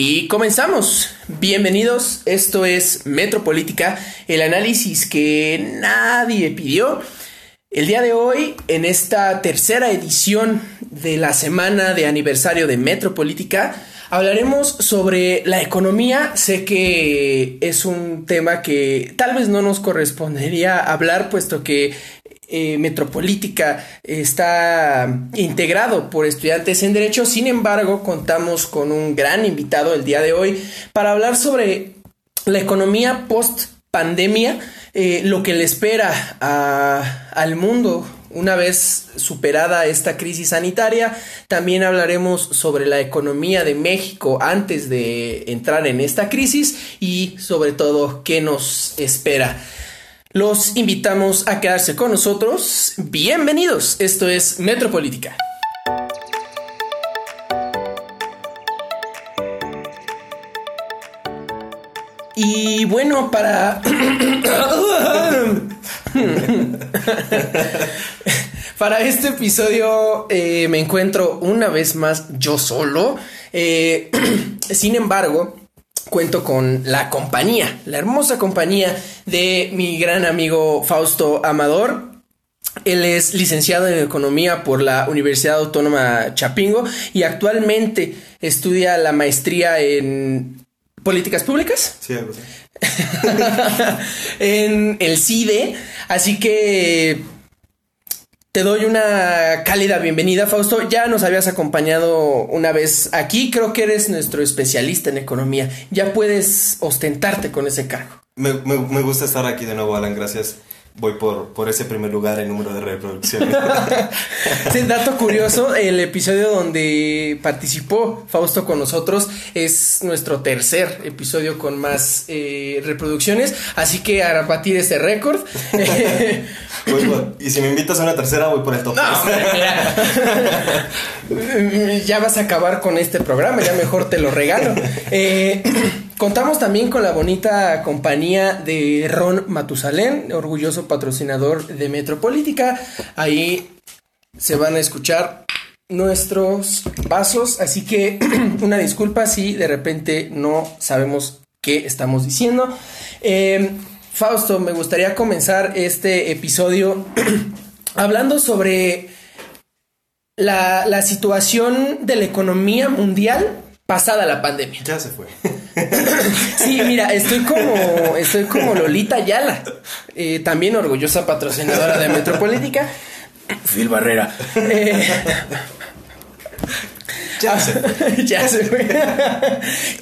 Y comenzamos. Bienvenidos. Esto es Metropolítica, el análisis que nadie pidió. El día de hoy, en esta tercera edición de la semana de aniversario de Metropolítica, hablaremos sobre la economía. Sé que es un tema que tal vez no nos correspondería hablar, puesto que eh, Metropolítica está integrado por estudiantes en Derecho. Sin embargo, contamos con un gran invitado el día de hoy para hablar sobre la economía post pandemia, eh, lo que le espera al mundo una vez superada esta crisis sanitaria. También hablaremos sobre la economía de México antes de entrar en esta crisis y sobre todo qué nos espera. Los invitamos a quedarse con nosotros. Bienvenidos. Esto es Metropolítica. Y bueno, para... para este episodio eh, me encuentro una vez más yo solo. Eh, sin embargo, cuento con la compañía, la hermosa compañía de mi gran amigo Fausto Amador. Él es licenciado en Economía por la Universidad Autónoma Chapingo y actualmente estudia la maestría en Políticas Públicas. Sí, algo así. en el CIDE. Así que te doy una cálida bienvenida, Fausto. Ya nos habías acompañado una vez aquí. Creo que eres nuestro especialista en economía. Ya puedes ostentarte con ese cargo. Me, me gusta estar aquí de nuevo, Alan. Gracias voy por, por ese primer lugar en número de reproducciones. sí, dato curioso, el episodio donde participó Fausto con nosotros es nuestro tercer episodio con más eh, reproducciones, así que a batir ese récord. y si me invitas a una tercera, voy por el top. No, ya vas a acabar con este programa, ya mejor te lo regalo. Eh, Contamos también con la bonita compañía de Ron Matusalén, orgulloso patrocinador de Metropolítica. Ahí se van a escuchar nuestros vasos, así que una disculpa si de repente no sabemos qué estamos diciendo. Em, Fausto, me gustaría comenzar este episodio hablando sobre la, la situación de la economía mundial pasada la pandemia. Ya se fue. sí, mira, estoy como, estoy como Lolita Yala, eh, también orgullosa patrocinadora de Metropolítica. Phil Barrera. Eh, ya se fue. ya se fue.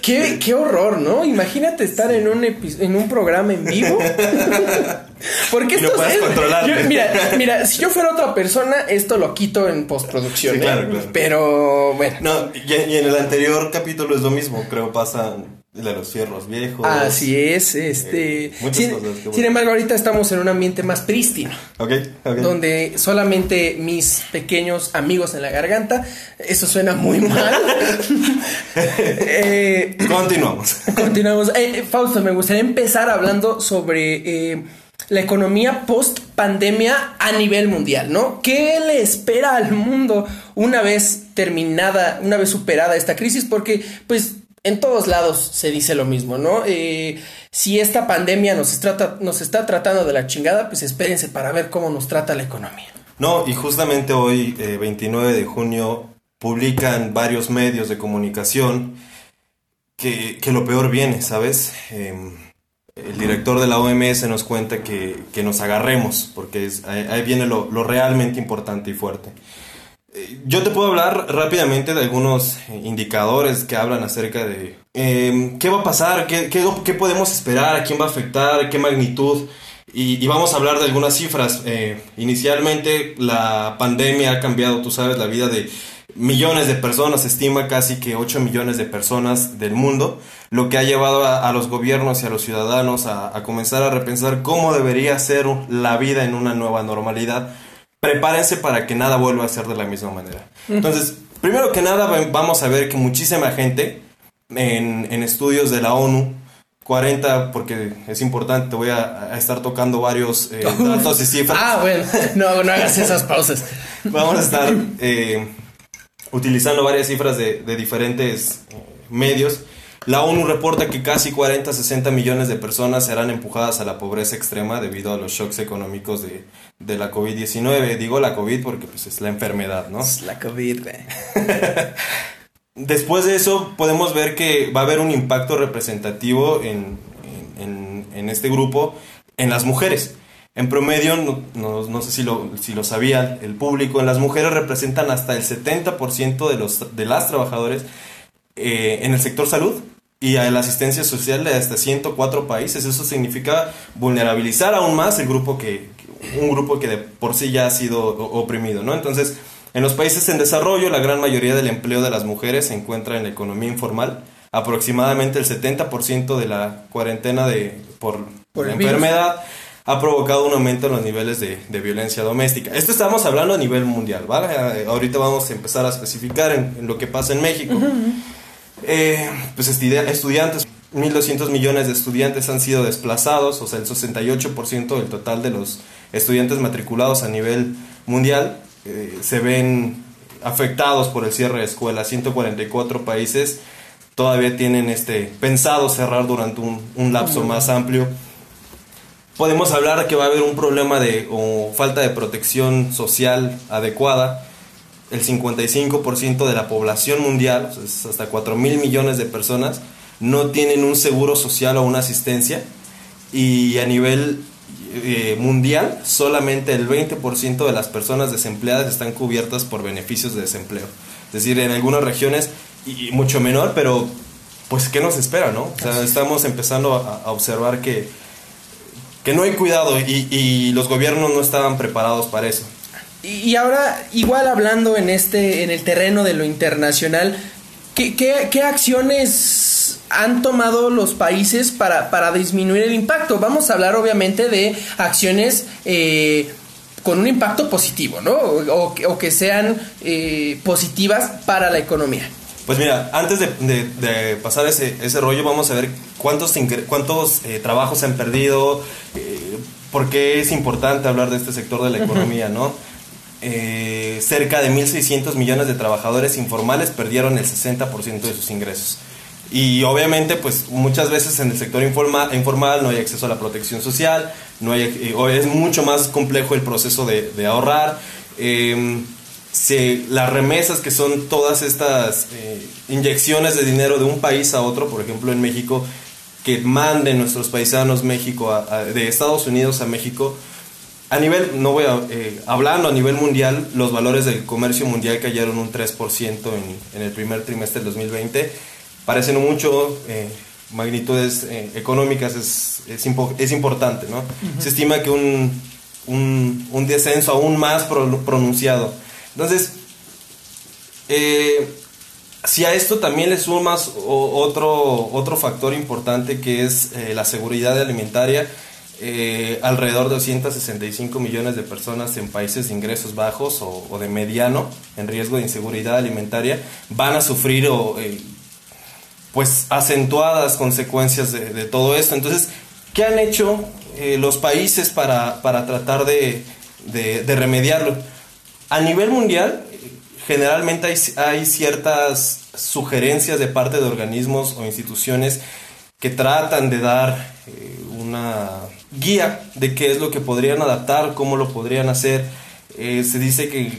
qué, qué horror, ¿no? Imagínate estar en un, en un programa en vivo. Porque esto puedes controlar. mira, mira, si yo fuera otra persona, esto lo quito en postproducción. claro, ¿eh? claro. Pero bueno. No, y, y, en el anterior capítulo es lo mismo. Creo pasan de los fierros viejos. Así es, este. Eh, sin, embargo, ahorita estamos en un ambiente más prístino. Ok, ok. Donde solamente mis pequeños amigos en la garganta. Eso suena muy mal. eh, continuamos. Continuamos. Eh, Fausto, me gustaría empezar hablando sobre eh, la economía post pandemia a nivel mundial, ¿no? ¿Qué le espera al mundo una vez terminada, una vez superada esta crisis? Porque, pues en todos lados se dice lo mismo, ¿no? Eh, si esta pandemia nos, trata, nos está tratando de la chingada, pues espérense para ver cómo nos trata la economía. No, y justamente hoy, 29 de junio, publican varios medios de comunicación que, que lo peor viene, ¿sabes? Em, el director de la OMS nos cuenta que, que nos agarremos, porque es, ahí, viene lo, lo realmente importante y fuerte. Yo te puedo hablar rápidamente de algunos indicadores que hablan acerca de em, qué va a pasar, qué, qué, podemos esperar, a quién va a afectar, qué magnitud. Y, vamos a hablar de algunas cifras. Eh, inicialmente la pandemia ha cambiado, tú sabes, la vida de millones de personas, se estima casi que 8 millones de personas del mundo, lo que ha llevado a, los gobiernos y a los ciudadanos a comenzar a repensar cómo debería ser la vida en una nueva normalidad prepárense para que nada vuelva a ser de la misma manera. Entonces, primero que nada vamos a ver que muchísima gente en, estudios de la ONU, 40, porque es importante, voy a, estar tocando varios eh, datos y cifras. Ah, bueno, no, no hagas esas pausas. Vamos a estar eh, utilizando varias cifras de, diferentes eh, medios La ONU reporta que casi 40, 60 millones de personas serán empujadas a la pobreza extrema debido a los shocks económicos de, de la COVID-19. Digo la COVID porque pues, es la enfermedad, ¿no? Es la COVID, güey. Después de eso podemos ver que va a haber un impacto representativo en, en, en este grupo en las mujeres. En promedio, no, no, no sé si lo, si lo sabían, el público, en las mujeres representan hasta el 70% de, los, de las trabajadores eh, en el sector salud y a la asistencia social de hasta 104 países. Eso significa vulnerabilizar aún más el grupo que, un grupo que de por sí ya ha sido oprimido, ¿no? Entonces, en los países en desarrollo, la gran mayoría del empleo de las mujeres se encuentra en la economía informal. Aproximadamente el 70% de la cuarentena de, por, por la enfermedad ha provocado un aumento en los niveles de, de, violencia doméstica. Esto estamos hablando a nivel mundial, ¿vale? Eh, ahorita vamos a empezar a especificar en, en lo que pasa en México. Uh -huh. Eh, pues estudiantes, 1.200 millones de estudiantes han sido desplazados, o sea, el 68% del total de los estudiantes matriculados a nivel mundial eh, se ven afectados por el cierre de escuelas. 144 países todavía tienen este pensado cerrar durante un, un lapso más amplio. Podemos hablar que va a haber un problema de o falta de protección social adecuada el 55% de la población mundial, es hasta 4 mil millones de personas, no tienen un seguro social o una asistencia. Y a nivel eh, mundial, solamente el 20% de las personas desempleadas están cubiertas por beneficios de desempleo. Es decir, en algunas regiones, y, mucho menor, pero pues ¿qué nos espera, no? O sea, estamos empezando a, a observar que, que no hay cuidado y, y los gobiernos no estaban preparados para eso. Y ahora, igual hablando en este, en el terreno de lo internacional, ¿qué, qué, qué acciones han tomado los países para, para, disminuir el impacto? Vamos a hablar obviamente de acciones eh, con un impacto positivo, ¿no? O, o que sean eh, positivas para la economía. Pues mira, antes de, de, de, pasar ese, ese rollo, vamos a ver cuántos, cuántos eh, trabajos se han perdido, eh, por qué es importante hablar de este sector de la economía, ¿no? Eh, cerca de 1.600 millones de trabajadores informales perdieron el 60% de sus ingresos. Y obviamente, pues muchas veces en el sector informa, informal no hay acceso a la protección social, no hay, eh, es mucho más complejo el proceso de, ahorrar. Se, las remesas, que son todas estas eh, inyecciones de dinero de un país a otro, por ejemplo en México, que manden nuestros paisanos México de Estados Unidos a México, a nivel, no voy a, eh, hablando a nivel mundial, los valores del comercio mundial cayeron un 3% en, en el primer trimestre del 2020. Parecen mucho, eh, magnitudes eh, económicas es, es, impo es, importante, ¿no? Uh -huh. Se estima que un, un, un, descenso aún más pro pronunciado. Entonces, si a esto también le sumas otro, otro factor importante que es la seguridad alimentaria, eh, alrededor de 265 millones de personas en países de ingresos bajos o, de mediano en riesgo de inseguridad alimentaria van a sufrir eh, pues acentuadas consecuencias de, todo esto. Entonces, ¿qué han hecho eh, los países para, para tratar de, remediarlo? A nivel mundial, generalmente hay, hay ciertas sugerencias de parte de organismos o instituciones que tratan de dar una guía de qué es lo que podrían adaptar, cómo lo podrían hacer. Eh, se dice que,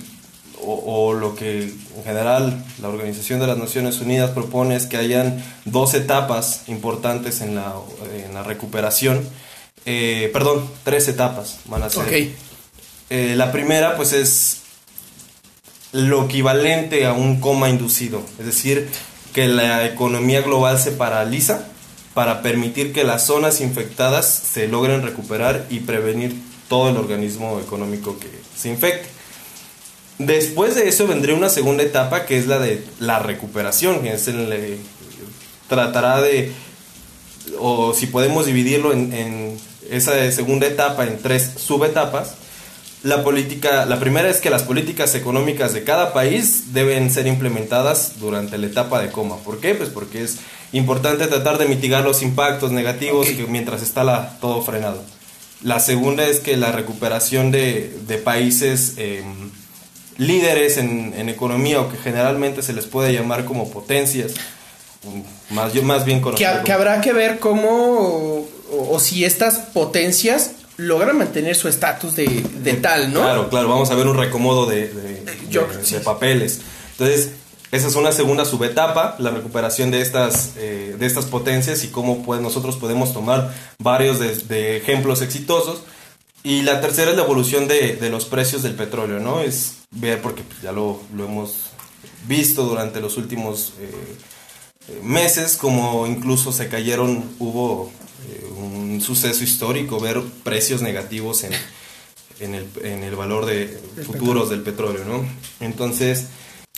o, o, lo que en general la Organización de las Naciones Unidas propone es que hayan dos etapas importantes en la, en la recuperación. Eh, perdón, tres etapas van a ser. Okay. Eh, la primera pues es lo equivalente a un coma inducido, es decir, que la economía global se paraliza para permitir que las zonas infectadas se logren recuperar y prevenir todo el organismo económico que se infecte. Después de eso vendría una segunda etapa que es la de la recuperación, que es el, eh, tratará de, o si podemos dividirlo en, en, esa segunda etapa en tres subetapas, la política, la primera es que las políticas económicas de cada país deben ser implementadas durante la etapa de coma. ¿Por qué? Pues porque es importante tratar de mitigar los impactos negativos okay. mientras está la, todo frenado. La segunda es que la recuperación de, de países eh, líderes en, en, economía o que generalmente se les puede llamar como potencias más, más bien conocido. Que, habrá que ver cómo o, si estas potencias logran mantener su estatus de, tal, ¿no? Claro, claro, vamos a ver un recomodo de, de, papeles. Entonces, esa es una segunda subetapa, la recuperación de estas, eh, de estas potencias y cómo pues, nosotros podemos tomar varios de, ejemplos exitosos. Y la tercera es la evolución de, los precios del petróleo, ¿no? Es ver, porque ya lo, lo hemos visto durante los últimos eh, eh, meses, como incluso se cayeron, hubo un suceso histórico, ver precios negativos en, en, el, en el valor de futuros del petróleo, ¿no? Entonces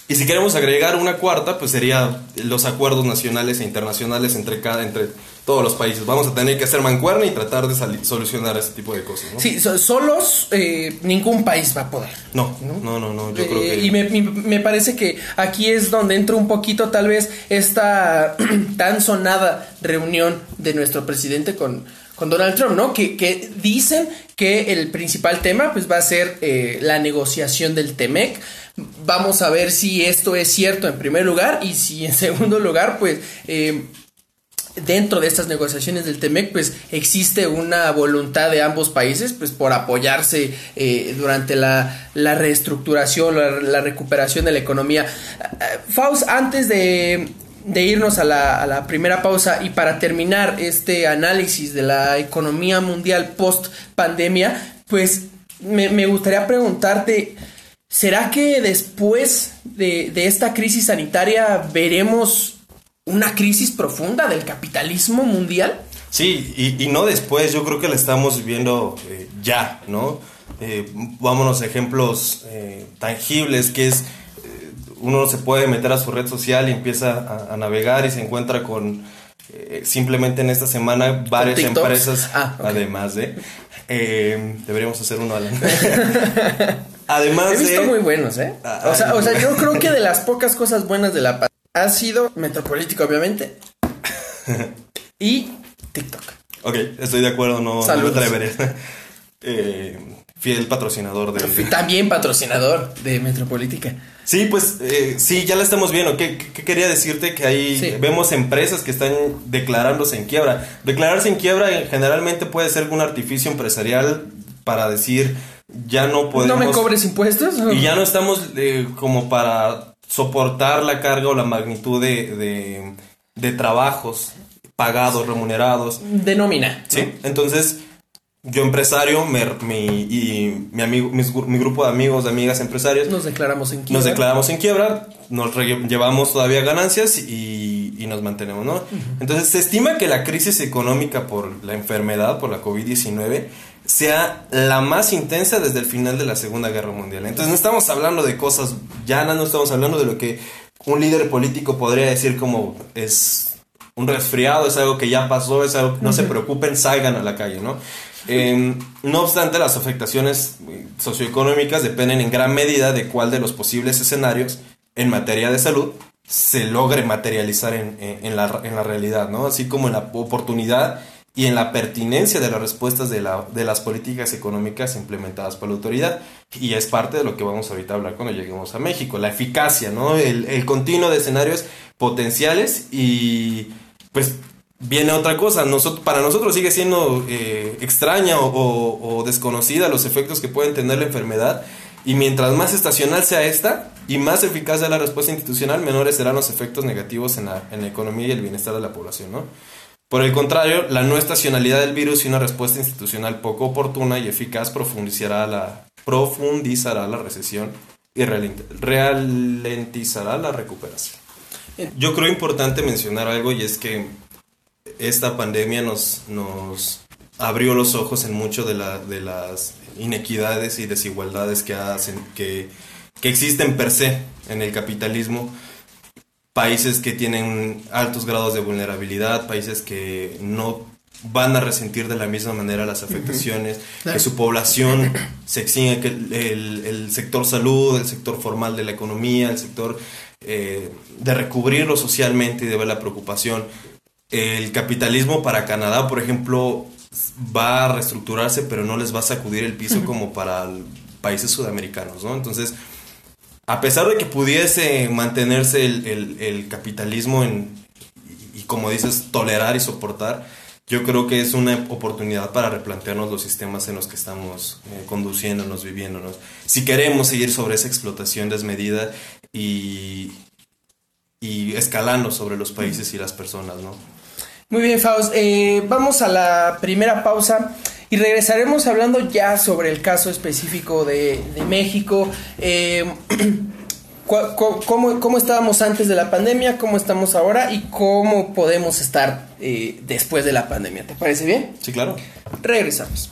y si queremos agregar una cuarta, pues sería los acuerdos nacionales e internacionales entre cada, entre todos los países. Vamos a tener que hacer mancuerna y tratar de solucionar ese tipo de cosas. ¿no? Sí, solos eh, ningún país va a poder. No, no, no, no. yo creo que... Y me, me, parece que aquí es donde entra un poquito tal vez esta tan sonada reunión de nuestro presidente con, con Donald Trump, ¿no? Que, que, dicen que el principal tema pues va a ser eh, la negociación del TEMEC Vamos a ver si esto es cierto en primer lugar y si en segundo lugar, pues... Eh, dentro de estas negociaciones del TEMEC, pues existe una voluntad de ambos países, pues por apoyarse eh, durante la, reestructuración, la, recuperación de la economía. Eh, Faust, antes de, irnos a la, primera pausa y para terminar este análisis de la economía mundial post pandemia, pues me, me gustaría preguntarte ¿Será que después de, esta crisis sanitaria veremos una crisis profunda del capitalismo mundial? Sí, y, no después, yo creo que la estamos viendo eh, ya, ¿no? Eh, vámonos a ejemplos eh, tangibles, que es, uno se puede meter a su red social y empieza a, navegar y se encuentra con, simplemente en esta semana, varias empresas, ah, además de, deberíamos hacer uno, Alan. Además He visto muy buenos, ¿eh? Ah, o, sea, o sea, yo creo que de las pocas cosas buenas de la ha sido Metropolítico, obviamente. y TikTok. Ok, estoy de acuerdo, no, no me eh, fiel patrocinador de... También patrocinador de Metropolítica. Sí, pues eh, sí, ya la estamos viendo. ¿Qué, quería decirte? Que ahí vemos empresas que están declarándose en quiebra. Declararse en quiebra eh, generalmente puede ser un artificio empresarial para decir ya no podemos... ¿No me cobres impuestos? Y ya no estamos eh, como para soportar la carga o la magnitud de, de, trabajos pagados, remunerados. De nómina. Sí, entonces yo empresario mi, y mi, amigo, mi, grupo de amigos, de amigas empresarios. Nos declaramos en quiebra. Nos declaramos en quiebra, nos llevamos todavía ganancias y, y nos mantenemos, ¿no? Entonces se estima que la crisis económica por la enfermedad, por la COVID-19, sea la más intensa desde el final de la Segunda Guerra Mundial. Entonces no estamos hablando de cosas llanas, no estamos hablando de lo que un líder político podría decir como es un resfriado, es algo que ya pasó, es algo, no se preocupen, salgan a la calle, ¿no? Em, no obstante, las afectaciones socioeconómicas dependen en gran medida de cuál de los posibles escenarios en materia de salud se logre materializar en, en, la, en la realidad, ¿no? Así como en la oportunidad y en la pertinencia de las respuestas de, la, de las políticas económicas implementadas por la autoridad. Y es parte de lo que vamos ahorita a hablar cuando lleguemos a México, la eficacia, ¿no? El, el continuo de escenarios potenciales y pues viene otra cosa. Nosotros, para nosotros sigue siendo eh, extraña o, o, desconocida los efectos que pueden tener la enfermedad. Y mientras más estacional sea esta y más eficaz sea la respuesta institucional, menores serán los efectos negativos en la, en la economía y el bienestar de la población, ¿no? Por el contrario, la no estacionalidad del virus y una respuesta institucional poco oportuna y eficaz profundizará la, profundizará la recesión y ralentizará la recuperación. Yo creo importante mencionar algo y es que esta pandemia nos, nos abrió los ojos en mucho de, la, de las inequidades y desigualdades que, hacen, que, que existen per se en el capitalismo países que tienen altos grados de vulnerabilidad, países que no van a resentir de la misma manera las afectaciones, que su población se exige, que el, sector salud, el sector formal de la economía, el sector eh, de recubrirlo socialmente y de ver la preocupación. El capitalismo para Canadá, por ejemplo, va a reestructurarse, pero no les va a sacudir el piso como para países sudamericanos, ¿no? Entonces, a pesar de que pudiese mantenerse el, capitalismo en, como dices, tolerar y soportar, yo creo que es una oportunidad para replantearnos los sistemas en los que estamos eh, conduciéndonos, viviéndonos. Si queremos seguir sobre esa explotación desmedida y, y escalando sobre los países y las personas, ¿no? Muy bien, Faust. Eh, vamos a la primera pausa y regresaremos hablando ya sobre el caso específico de, México. Eh, cómo, estábamos antes de la pandemia? ¿Cómo estamos ahora? ¿Y cómo podemos estar eh, después de la pandemia? ¿Te parece bien? Sí, claro. Regresamos.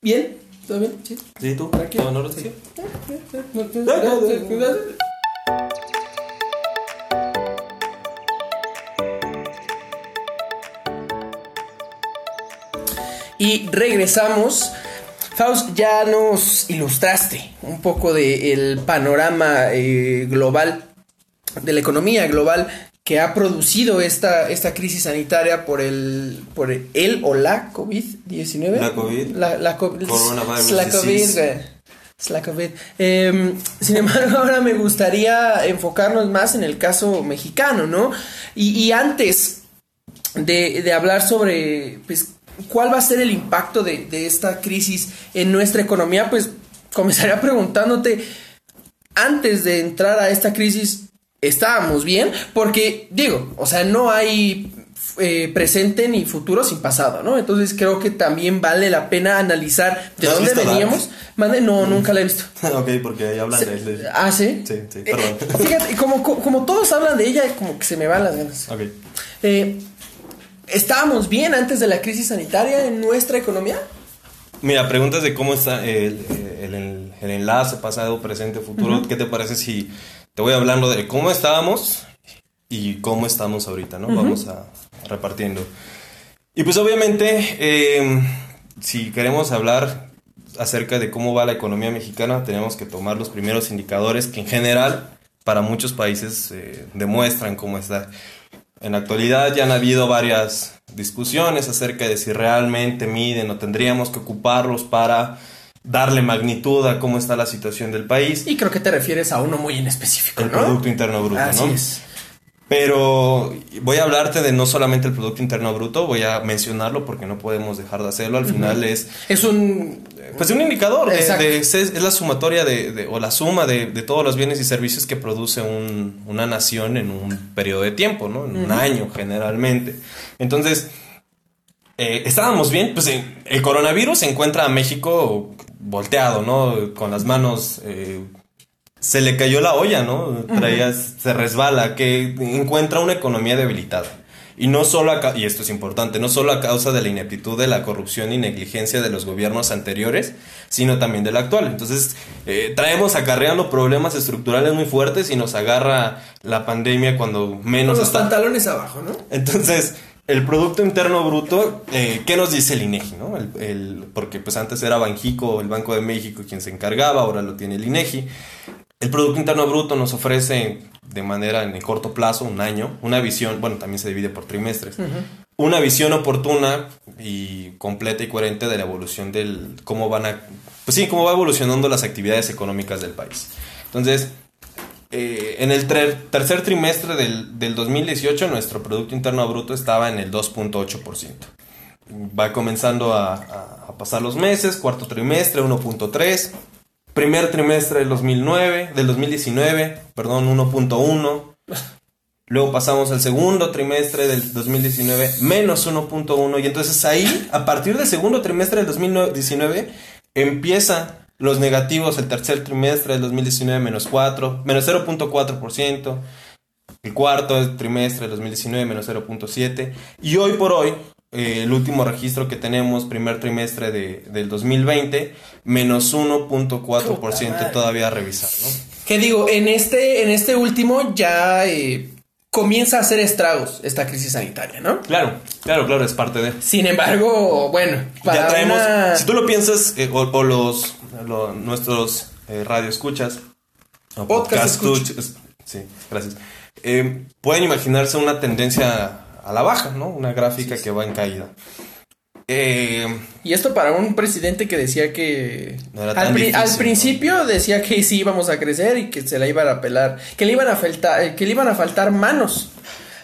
¿Bien? ¿Todo bien? Sí. ¿Sí tú? ¿Todo no, sí. Y regresamos. Faust, ya nos ilustraste un poco del panorama eh, global, de la economía global que ha producido esta, esta crisis sanitaria por el, por el o la COVID-19. La COVID. La, la, Coronavirus la COVID. La COVID. Em, sin embargo, ahora me gustaría enfocarnos más en el caso mexicano, ¿no? Y, y antes de, de, hablar sobre pues, ¿Cuál va a ser el impacto de, esta crisis en nuestra economía? Pues comenzaría preguntándote, antes de entrar a esta crisis, ¿estábamos bien? Porque digo, o sea, no hay eh, presente ni futuro sin pasado, ¿no? Entonces creo que también vale la pena analizar de dónde veníamos. no, mm. nunca la he visto. ok, porque ahí hablan de ella. Ah, sí. Sí, sí, perdón. Eh, fíjate, como, como, todos hablan de ella, como que se me van las ganas. Ok. Eh, ¿Estábamos bien antes de la crisis sanitaria en nuestra economía? Mira, preguntas de cómo está el, enlace pasado, presente, futuro. ¿Qué te parece si te voy hablando de cómo estábamos y cómo estamos ahorita, ¿no? Vamos a, repartiendo. Y pues obviamente, em, si queremos hablar acerca de cómo va la economía mexicana, tenemos que tomar los primeros indicadores que en general para muchos países eh, demuestran cómo está. En la actualidad ya han habido varias discusiones acerca de si realmente miden o tendríamos que ocuparlos para darle magnitud a cómo está la situación del país. Y creo que te refieres a uno muy en específico. El Producto Interno Bruto, Así ¿no? Es. Pero voy a hablarte de no solamente el Producto Interno Bruto, voy a mencionarlo porque no podemos dejar de hacerlo. Al final es... Es un... Pues un indicador, es, la sumatoria de, o la suma de, todos los bienes y servicios que produce una nación en un periodo de tiempo, ¿no? En un año generalmente. Entonces, eh, estábamos bien, pues el coronavirus se encuentra a México volteado, ¿no? Con las manos... Eh, se le cayó la olla, ¿no? Traía, se resbala, que encuentra una economía debilitada. Y no solo y esto es importante, no solo a causa de la ineptitud de la corrupción y negligencia de los gobiernos anteriores, sino también del actual. Entonces, eh, traemos acarreando problemas estructurales muy fuertes y nos agarra la pandemia cuando menos... Con los pantalones abajo, ¿no? Entonces, el Producto Interno Bruto, eh, ¿qué nos dice el INEGI? ¿no? El, porque pues antes era Banjico, el Banco de México, quien se encargaba, ahora lo tiene el INEGI. El Producto Interno Bruto nos ofrece de manera en el corto plazo, un año, una visión, bueno, también se divide por trimestres, una visión oportuna y completa y coherente de la evolución del, cómo van a, pues sí, cómo va evolucionando las actividades económicas del país. Entonces, eh, en el tercer trimestre del, del 2018 nuestro Producto Interno Bruto estaba en el 2.8%. Va comenzando a, a pasar los meses, cuarto trimestre 1.3%, Primer trimestre del 2009, del 2019, perdón, 1.1. Luego pasamos al segundo trimestre del 2019, menos 1.1. Y entonces ahí, a partir del segundo trimestre del 2019, empieza los negativos el tercer trimestre del 2019, menos 4, menos 0.4%. El cuarto trimestre del 2019, menos 0.7. Y hoy por hoy, eh, el último registro que tenemos, primer trimestre de, del 2020, menos 1.4% todavía a revisar, ¿no? Que digo, en este, en este último ya eh, comienza a hacer estragos esta crisis sanitaria, ¿no? Claro, claro, claro, es parte de. Sin embargo, bueno, para ya traemos, si tú lo piensas, eh, o, los, nuestros radio escuchas, o podcast, escuchas, sí, gracias, pueden imaginarse una tendencia a la baja, ¿no? Una gráfica que va en caída. Eh, y esto para un presidente que decía que al, principio decía que sí íbamos a crecer y que se la iban a pelar, que le iban a faltar, que le iban a faltar manos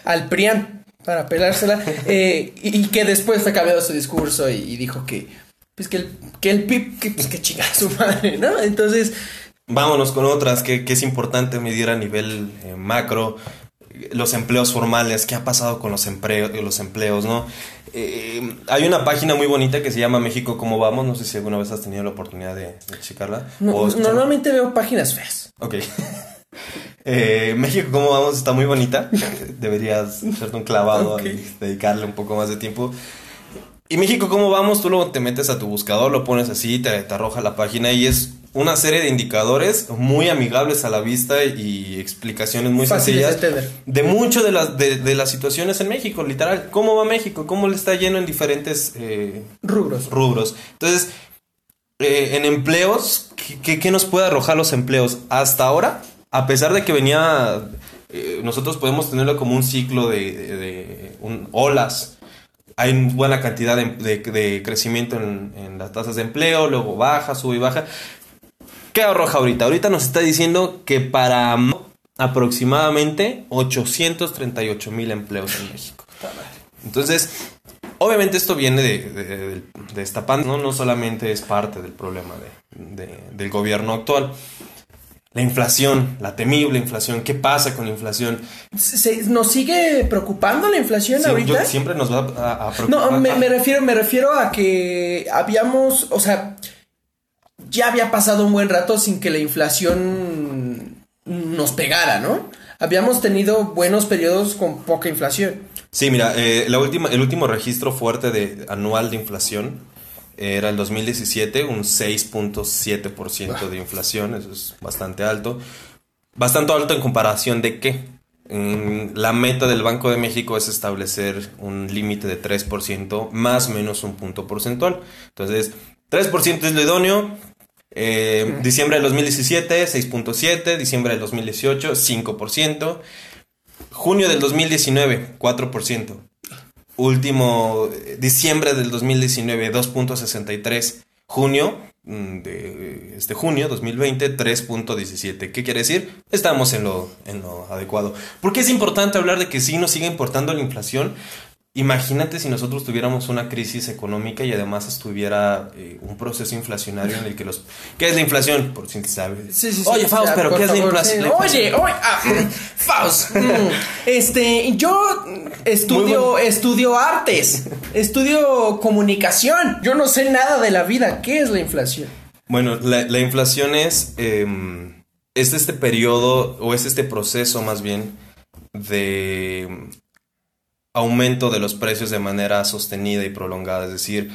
al PRIAN para pelársela. eh, y, y que después fue cambiado su discurso y, y dijo que, pues que el, que el PIB, que, pues que chinga su madre, ¿no? Entonces, Vámonos con otras, que, que es importante medir a nivel eh, macro. Los empleos formales, ¿qué ha pasado con los, empleo- los empleos, no? Eh, hay una página muy bonita que se llama México ¿Cómo vamos? No sé si alguna vez has tenido la oportunidad de, de checarla. no- normalmente veo páginas feas. Ok. Eh, México, ¿cómo vamos? Está muy bonita. Deberías echarte un clavado Ok. y dedicarle un poco más de tiempo. Y México, ¿cómo vamos? Tú luego te metes a tu buscador, lo pones así, te, te arroja la página y es una serie de indicadores muy amigables a la vista y explicaciones muy Fáciles de sencillas de mucho de las, de, de las situaciones en México, literal. ¿Cómo va México? ¿Cómo le está lleno en diferentes eh, Rubros. rubros. Entonces, eh, en empleos, ¿qué, qué, nos puede arrojar los empleos? Hasta ahora, a pesar de que venía, eh, nosotros podemos tenerlo como un ciclo de, de- de un- olas. Hay buena cantidad de, de- de crecimiento en, en las tasas de empleo, luego baja, sube y baja. ¿Qué arroja ahorita? Ahorita nos está diciendo que para aproximadamente 838 mil empleos en México. Entonces, obviamente esto viene de, de- de- de esta pandemia, ¿no? no solamente es parte del problema de- de- del gobierno actual. La inflación, la temible inflación, ¿qué pasa con la inflación? Se- ¿Nos sigue preocupando la inflación Sí, ahorita? yo- siempre nos va a, a preocupar. No, me, me refiero, me refiero a que habíamos, o sea, ya había pasado un buen rato sin que la inflación nos pegara, ¿no? Habíamos tenido buenos periodos con poca inflación. Sí, mira, eh, la última, el último registro fuerte de, anual de inflación era el 2017, un 6.7% de inflación, eso es bastante alto. Bastante alto en comparación de qué? La meta del Banco de México es establecer un límite de 3%, más o menos un punto porcentual. Entonces, 3% es lo idóneo. Eh, diciembre del 2017, 6.7. Diciembre del 2018, 5%. Junio del 2019, 4%. Último, eh, diciembre del 2019, 2.63. Junio, mm, de este junio 2020, 3.17. ¿Qué quiere decir? Estamos en lo, en lo adecuado. ¿Por qué es importante hablar de que sí nos sigue importando la inflación? Imagínate si nosotros tuviéramos una crisis económica y además estuviera eh, un proceso inflacionario en el que los... ¿Qué es la inflación? Por si sabes. Sí, sí, sí. Oye, Faust, Ya, pero ¿qué es la favor, inflación? sí. la inflación? Oye, oye, ah, mm, Faust. mm, Este, yo estudio, bueno. estudio artes, estudio comunicación. Yo no sé nada de la vida. ¿Qué es la inflación? Bueno, la, la inflación es, eh, es este periodo, o es este proceso más bien, de aumento de los precios de manera sostenida y prolongada. Es decir,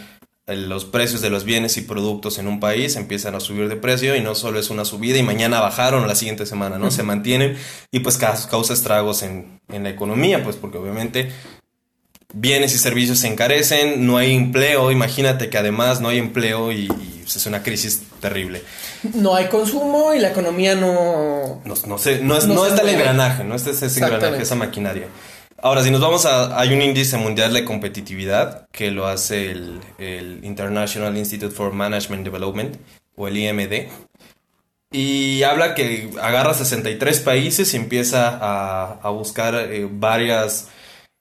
los precios de los bienes y productos en un país empiezan a subir de precio y no solo es una subida y mañana bajaron o la siguiente semana, ¿no? Se mantienen y pues ca- causa estragos en, en la economía, pues porque obviamente bienes y servicios se encarecen, no hay empleo, imagínate que además no hay empleo y, y, pues, es una crisis terrible. No hay consumo y la economía no. No, no sé, no, es, No no, está el engranaje, no está ese engranaje, esa maquinaria. Ahora, si nos vamos a... Hay un índice mundial de competitividad que lo hace el, el International Institute for Management Development, o el IMD, y habla que agarra 63 países y empieza a, a buscar eh, varias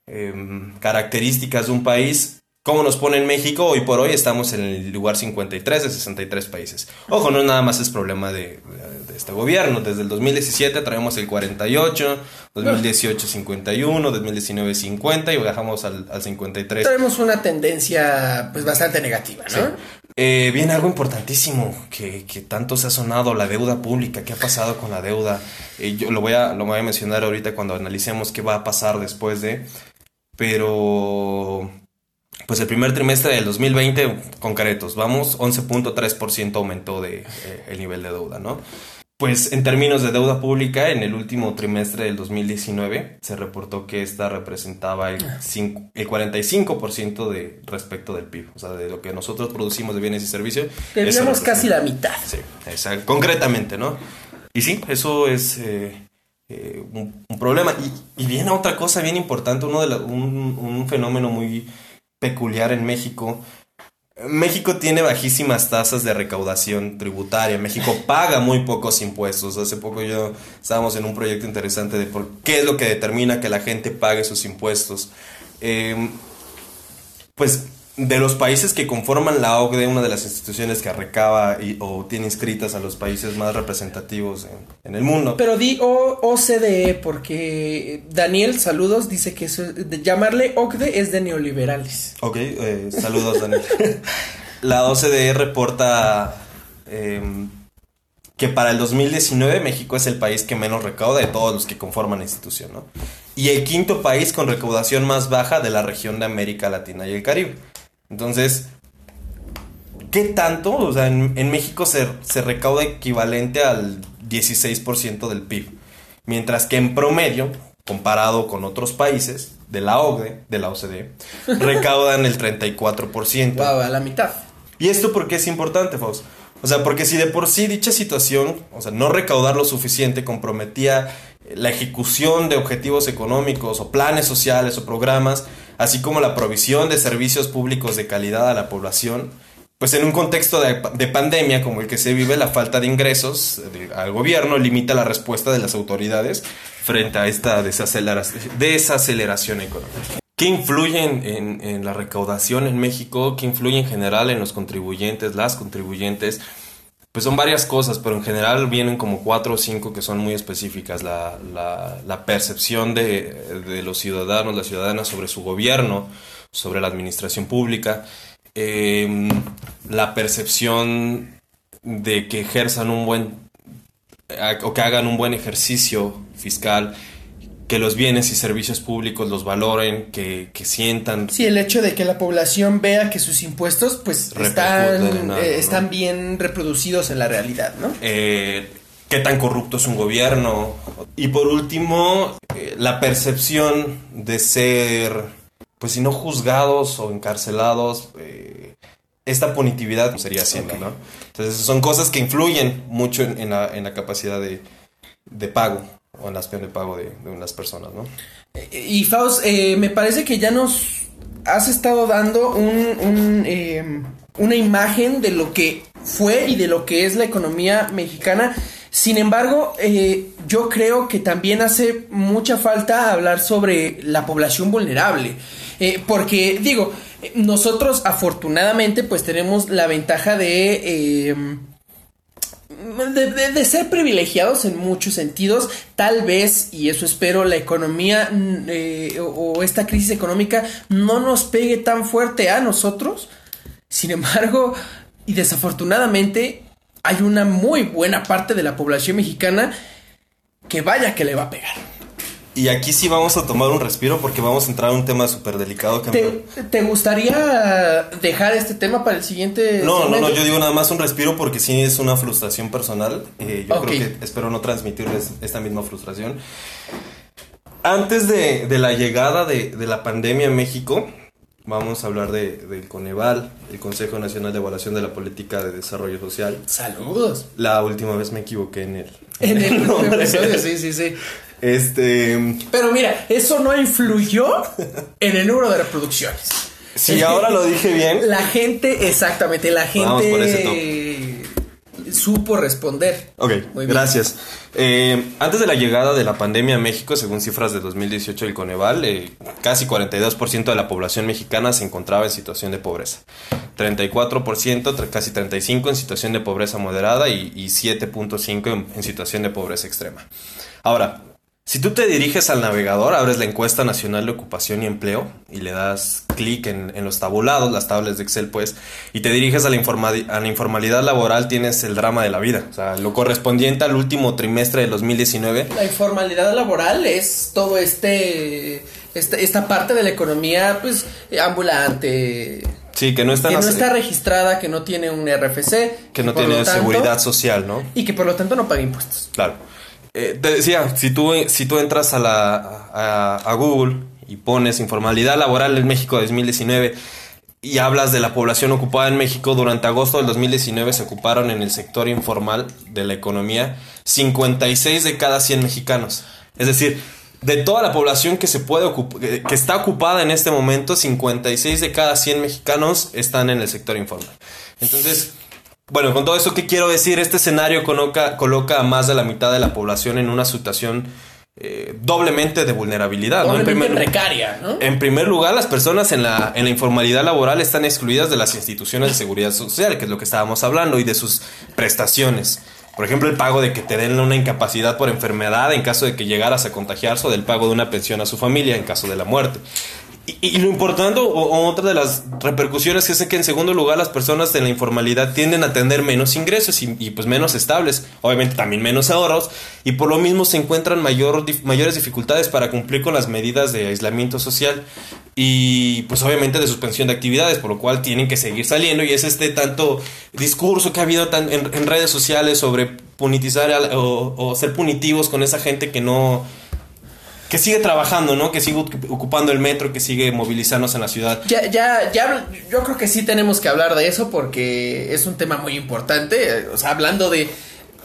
em, características de un país. ¿Cómo nos pone en México? Hoy por hoy estamos en el lugar 53 de 63 países. Ojo, no nada más es problema de, este gobierno. Desde el 2017 traemos el 48, 2018 51, 2019 50 y bajamos al, al 53. Tenemos una tendencia pues bastante negativa, ¿no? Eh, viene algo importantísimo que, que tanto se ha sonado, la deuda pública, qué ha pasado con la deuda. Eh, yo lo voy, a, lo voy a mencionar ahorita cuando analicemos qué va a pasar después de, pero pues el primer trimestre del 2020, concretos, vamos, 11.3% aumentó de, eh, el nivel de deuda, ¿no? Pues en términos de deuda pública, en el último trimestre del 2019 se reportó que esta representaba el, cinco- el 45% de respecto del PIB, o sea, de lo que nosotros producimos de bienes y servicios. Debíamos casi la mitad. Sí, exacto, concretamente, ¿no? Y sí, eso es eh, eh, un, un problema. Y, y viene otra cosa bien importante, uno de la- un, un fenómeno muy peculiar en México. México tiene bajísimas tasas de recaudación tributaria. México paga muy pocos impuestos. Hace poco yo estábamos en un proyecto interesante de por qué es lo que determina que la gente pague sus impuestos. eh, pues de los países que conforman la OCDE, una de las instituciones que recaba y, o tiene inscritas a los países más representativos en, el mundo. Pero di o, OCDE porque Daniel, saludos, dice que eso, de llamarle OCDE es de neoliberales. Ok, eh, saludos Daniel. la OCDE reporta eh, que para el 2019 México es el país que menos recauda de todos los que conforman la institución, ¿no? Y el quinto país con recaudación más baja de la región de América Latina y el Caribe. Entonces, ¿qué tanto? O sea, en, México se, recauda equivalente al 16% del PIB. Mientras que en promedio, comparado con otros países de la OCDE, de la OCDE, recaudan el 34%. Wow, a la mitad. ¿Y esto por qué es importante, Faust? O sea, porque si de por sí dicha situación, o sea, no recaudar lo suficiente comprometía la ejecución de objetivos económicos o planes sociales o programas, así como la provisión de servicios públicos de calidad a la población, pues en un contexto de, pandemia como el que se vive, la falta de ingresos al gobierno limita la respuesta de las autoridades frente a esta desaceleración, económica. ¿Qué influye en, en, la recaudación en México? ¿Qué influye en general en los contribuyentes, las contribuyentes? Pues son varias cosas, pero en general vienen como cuatro o cinco que son muy específicas. La, percepción de, de, los ciudadanos, las ciudadanas sobre su gobierno, sobre la administración pública, em, la percepción de que ejerzan un buen o que hagan un buen ejercicio fiscal que los bienes y servicios públicos los valoren, que, sientan. Sí, el hecho de que la población vea que sus impuestos pues están, eh, están bien reproducidos en la realidad, ¿no? Eh, qué tan corrupto es un gobierno. Y por último, eh, la percepción de ser, pues si no juzgados o encarcelados, esta punitividad sería Hacienda, ¿no? Entonces son cosas que influyen mucho en, la, en la, capacidad de, de pago o en la acción de pago de, unas personas, ¿no? Y Faust, eh, me parece que ya nos has estado dando un, eh, una imagen de lo que fue y de lo que es la economía mexicana. Sin embargo, eh, yo creo que también hace mucha falta hablar sobre la población vulnerable. porque, digo, nosotros afortunadamente pues tenemos la ventaja de de, ser privilegiados en muchos sentidos, tal vez, y eso espero, la economía mm, eh, o, esta crisis económica no nos pegue tan fuerte a nosotros. Sin embargo, y desafortunadamente, hay una muy buena parte de la población mexicana que vaya que le va a pegar. Y aquí sí vamos a tomar un respiro porque vamos a entrar a un tema súper delicado. Que ¿Te, gustaría dejar este tema para el siguiente? No, no, no, yo digo nada más un respiro porque sí es una frustración personal. Eh, yo creo que espero no transmitirles esta misma frustración. Antes de, la llegada de, la pandemia en México, vamos a hablar de, del Coneval, el Consejo Nacional de Evaluación de la Política de Desarrollo Social. Saludos. La última vez me equivoqué en el, en el nombre. sí, sí, sí. Este. Pero mira, eso no influyó en el número de reproducciones. Si ahora lo dije bien. La gente, exactamente, la gente supo responder. Ok, gracias. Eh, antes de la llegada de la pandemia a México, según cifras de 2018 del Coneval, eh, casi 42% de la población mexicana se encontraba en situación de pobreza. 34%, casi 35% en situación de pobreza moderada y, 7.5% en situación de pobreza extrema. Ahora, si tú te diriges al navegador, abres la encuesta nacional de ocupación y empleo y le das clic en, los tabulados, las tablas de Excel, pues, y te diriges a la, a la informalidad laboral, tienes el drama de la vida. O sea, lo correspondiente al último trimestre de 2019. La informalidad laboral es todo este, este esta, parte de la economía, pues, ambulante. Sí, que no está, que no está registrada, que no tiene un RFC. Que no tiene seguridad social, ¿no? Y que por lo tanto no paga impuestos. Claro. Eh, te decía, si tú, entras a, la, a, Google y pones informalidad laboral en México 2019 y hablas de la población ocupada en México, durante agosto del 2019 se ocuparon en el sector informal de la economía 56 de cada 100 mexicanos. Es decir, de toda la población que se puede que está ocupada en este momento, 56 de cada 100 mexicanos están en el sector informal. Entonces, bueno, con todo eso, ¿qué quiero decir? Este escenario coloca, coloca a más de la mitad de la población en una situación eh, doblemente de vulnerabilidad. ¿no? En primer, precaria, ¿no? En primer lugar, las personas en la, en la informalidad laboral están excluidas de las instituciones de seguridad social, que es lo que estábamos hablando, y de sus prestaciones. Por ejemplo, el pago de que te den una incapacidad por enfermedad en caso de que llegaras a contagiarse o del pago de una pensión a su familia en caso de la muerte. Y, lo importante, o, otra de las repercusiones, es que en segundo lugar las personas de la informalidad tienden a tener menos ingresos y, pues menos estables, obviamente también menos ahorros, y por lo mismo se encuentran mayor, mayores dificultades para cumplir con las medidas de aislamiento social y pues obviamente de suspensión de actividades, por lo cual tienen que seguir saliendo. Y es este tanto discurso que ha habido en, redes sociales sobre punitizar o, o ser punitivos con esa gente que no que sigue trabajando, ¿no? Que sigue ocupando el metro, que sigue movilizándose en la ciudad. Ya, ya, ya, yo creo que sí tenemos que hablar de eso porque es un tema muy importante. O sea, hablando de.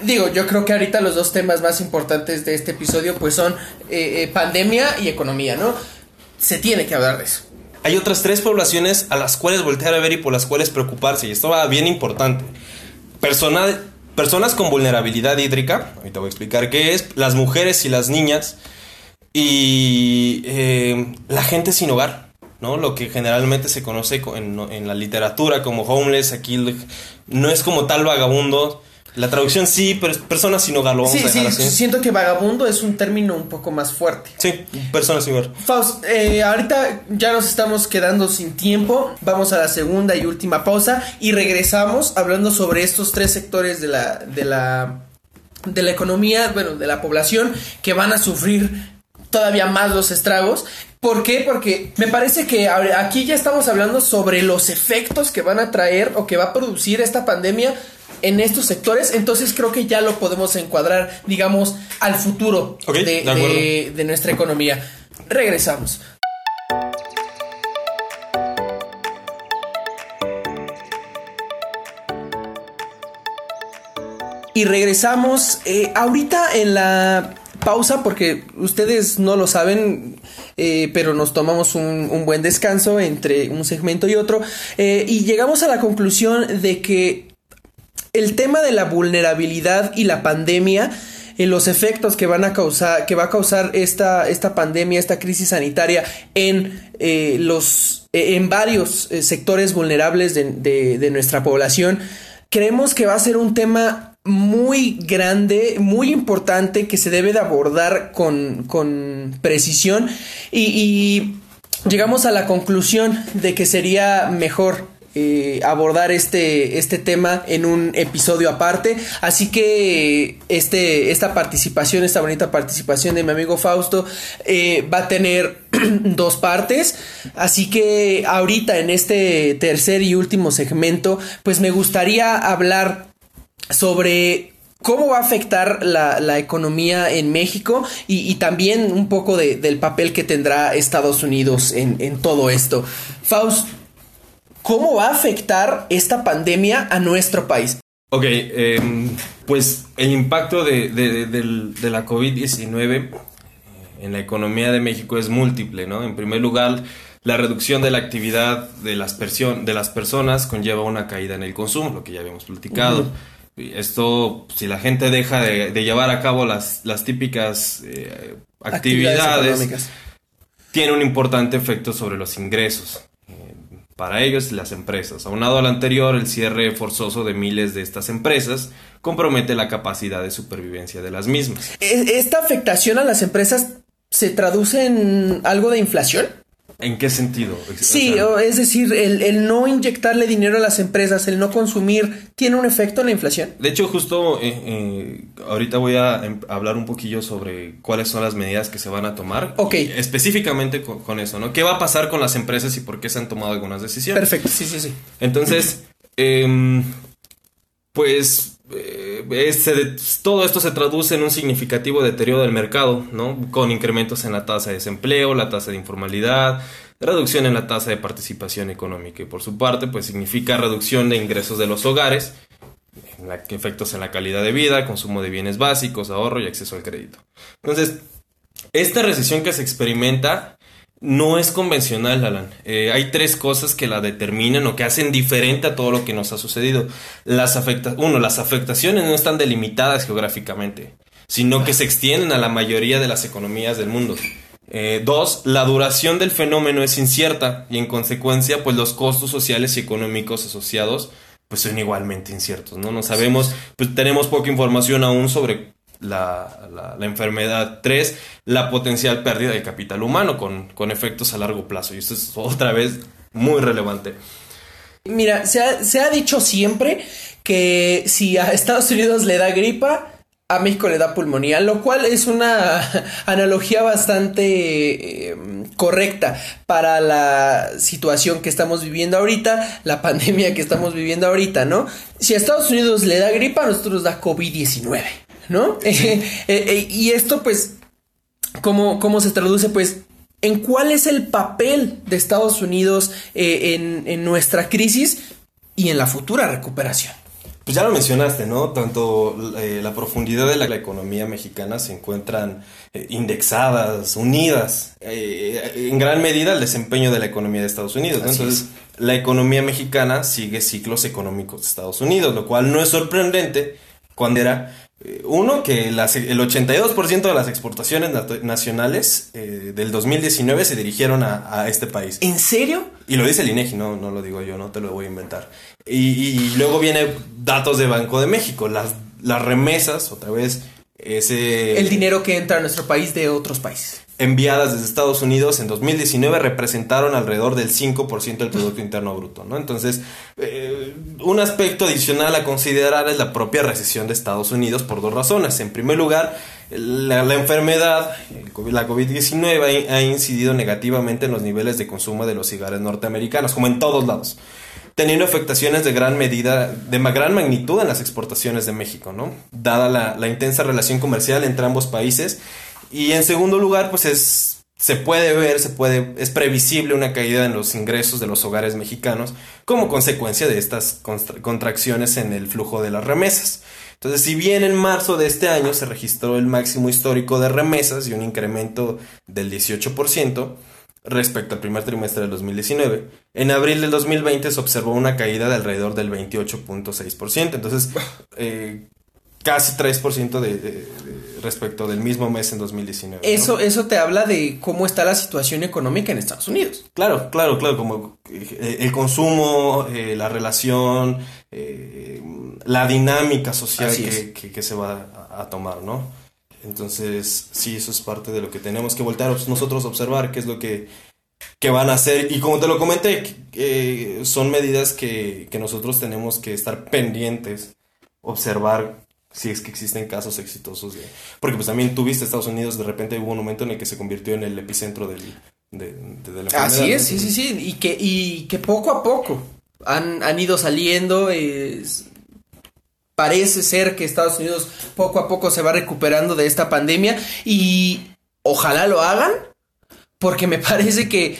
Digo, yo creo que ahorita los dos temas más importantes de este episodio, pues son eh, eh, pandemia y economía, ¿no? Se tiene que hablar de eso. Hay otras tres poblaciones a las cuales voltear a ver y por las cuales preocuparse, y esto va bien importante. personas con vulnerabilidad hídrica, ahorita voy a explicar qué es, las mujeres y las niñas y eh, la gente sin hogar, ¿no? Lo que generalmente se conoce en, en, la literatura como homeless, aquí no es como tal vagabundo. La traducción sí, pero es personas sin hogar, lo vamos sí, sí, Siento que vagabundo es un término un poco más fuerte. Sí, personas sin hogar. Faust, eh, ahorita ya nos estamos quedando sin tiempo. Vamos a la segunda y última pausa y regresamos hablando sobre estos tres sectores de la, de la, de la economía, bueno, de la población que van a sufrir todavía más los estragos. ¿Por qué? Porque me parece que aquí ya estamos hablando sobre los efectos que van a traer o que va a producir esta pandemia en estos sectores, entonces creo que ya lo podemos encuadrar, digamos, al futuro de, de nuestra economía. Regresamos. Y regresamos eh, ahorita en la pausa porque ustedes no lo saben, eh, pero nos tomamos un, buen descanso entre un segmento y otro eh, y llegamos a la conclusión de que el tema de la vulnerabilidad y la pandemia en eh, los efectos que van a causar, que va a causar esta, esta pandemia, esta crisis sanitaria en los en varios sectores vulnerables de, de nuestra población, creemos que va a ser un tema muy grande, muy importante que se debe de abordar con, con precisión y, llegamos a la conclusión de que sería mejor eh, abordar este, este tema en un episodio aparte. Así que este, esta participación, esta bonita participación de mi amigo Fausto eh, va a tener dos partes. Así que ahorita en este tercer y último segmento, pues me gustaría hablar sobre cómo va a afectar la, economía en México y, también un poco del papel que tendrá Estados Unidos en, todo esto. Faust, ¿cómo va a afectar esta pandemia a nuestro país? Ok, em, pues el impacto de, de la COVID-19 en la economía de México es múltiple, ¿no? En primer lugar, la reducción de la actividad de las, de las personas conlleva una caída en el consumo, lo que ya habíamos platicado. Esto, si la gente deja de, llevar a cabo las, las típicas eh, actividades, tiene un importante efecto sobre los ingresos eh, para ellos y las empresas. Aunado al anterior, el cierre forzoso de miles de estas empresas compromete la capacidad de supervivencia de las mismas. ¿E-, ¿Esta afectación a las empresas se traduce en algo de inflación? ¿En qué sentido? Sí, es decir, el, no inyectarle dinero a las empresas, el no consumir, ¿tiene un efecto en la inflación? De hecho, justo eh, eh, ahorita voy a em, hablar un poquillo sobre cuáles son las medidas que se van a tomar. Ok. Específicamente con, eso, ¿no? ¿Qué va a pasar con las empresas y por qué se han tomado algunas decisiones? Perfecto, sí, sí, sí. Entonces, em, pues eh, todo esto se traduce en un significativo deterioro del mercado, ¿no? Con incrementos en la tasa de desempleo, la tasa de informalidad, reducción en la tasa de participación económica y por su parte, pues significa reducción de ingresos de los hogares, efectos en la calidad de vida, consumo de bienes básicos, ahorro y acceso al crédito. Entonces, esta recesión que se experimenta no es convencional, Alan. Eh, hay tres cosas que la determinan o que hacen diferente a todo lo que nos ha sucedido. Las afecta uno, las afectaciones no están delimitadas geográficamente. sino que se extienden a la mayoría de las economías del mundo. Eh, dos, la duración del fenómeno es incierta y en consecuencia, pues los costos sociales y económicos asociados pues son igualmente inciertos, ¿no? No sabemos, pues tenemos poca información aún sobre la, enfermedad. Tres, la potencial pérdida de capital humano con, con efectos a largo plazo. Y esto es otra vez muy relevante. Mira, se ha, se ha dicho siempre que si a Estados Unidos le da gripa, a México le da pulmonía, lo cual es una analogía bastante eh, correcta para la situación que estamos viviendo ahorita, la pandemia que estamos viviendo ahorita, ¿no? Si a Estados Unidos le da gripa, a nosotros da COVID-19, ¿no? Eh, eh, y esto, pues, ¿cómo, ¿cómo se traduce? Pues en cuál es el papel de Estados Unidos en nuestra crisis y en la futura recuperación. Pues ya lo mencionaste, ¿no? Tanto eh, la profundidad de la, economía mexicana se encuentran eh, indexadas, unidas, eh, en gran medida al desempeño de la economía de Estados Unidos, ¿no? Entonces, la economía mexicana sigue ciclos económicos de Estados Unidos, lo cual no es sorprendente cuando era uno, que el 82% de las exportaciones nacionales del 2019 se dirigieron a, este país. ¿En serio? Y lo dice el INEGI, no, no lo digo yo, no te lo voy a inventar. Y, luego viene datos de Banco de México, las, las remesas, otra vez, ese... El dinero que entra a nuestro país de otros países. Enviadas desde Estados Unidos en 2019 representaron alrededor del 5% del Producto Interno Bruto, ¿no? Entonces, eh, un aspecto adicional a considerar es la propia recesión de Estados Unidos por dos razones. En primer lugar, la, enfermedad, la COVID-19, ha incidido negativamente en los niveles de consumo de los cigarros norteamericanos, como en todos lados teniendo afectaciones de gran medida, de gran magnitud en las exportaciones de México, ¿no? Dada la, intensa relación comercial entre ambos países. Y en segundo lugar, pues es, se puede ver, se puede, es previsible una caída en los ingresos de los hogares mexicanos como consecuencia de estas contracciones en el flujo de las remesas. Entonces, si bien en marzo de este año se registró el máximo histórico de remesas y un incremento del 18%, respecto al primer trimestre del 2019. En abril del 2020 se observó una caída de alrededor del 28.6%, entonces eh, casi 3% de, respecto del mismo mes en 2019. Eso, eso te habla de cómo está la situación económica en Estados Unidos. Claro, claro, claro, como eh, el consumo, eh, la relación, la dinámica social que, se va a tomar, ¿no? Entonces, sí, eso es parte de lo que tenemos que voltar nosotros a observar, qué es lo que, van a hacer. Y como te lo comenté, son medidas que, nosotros tenemos que estar pendientes, observar si es que existen casos exitosos. De, porque pues también tuviste Estados Unidos, de repente hubo un momento en el que se convirtió en el epicentro del, de, de, la Así es, sí, sí, sí. Y que, y que poco a poco han, han ido saliendo. Es, parece ser que Estados Unidos poco a poco se va recuperando de esta pandemia y ojalá lo hagan porque me parece que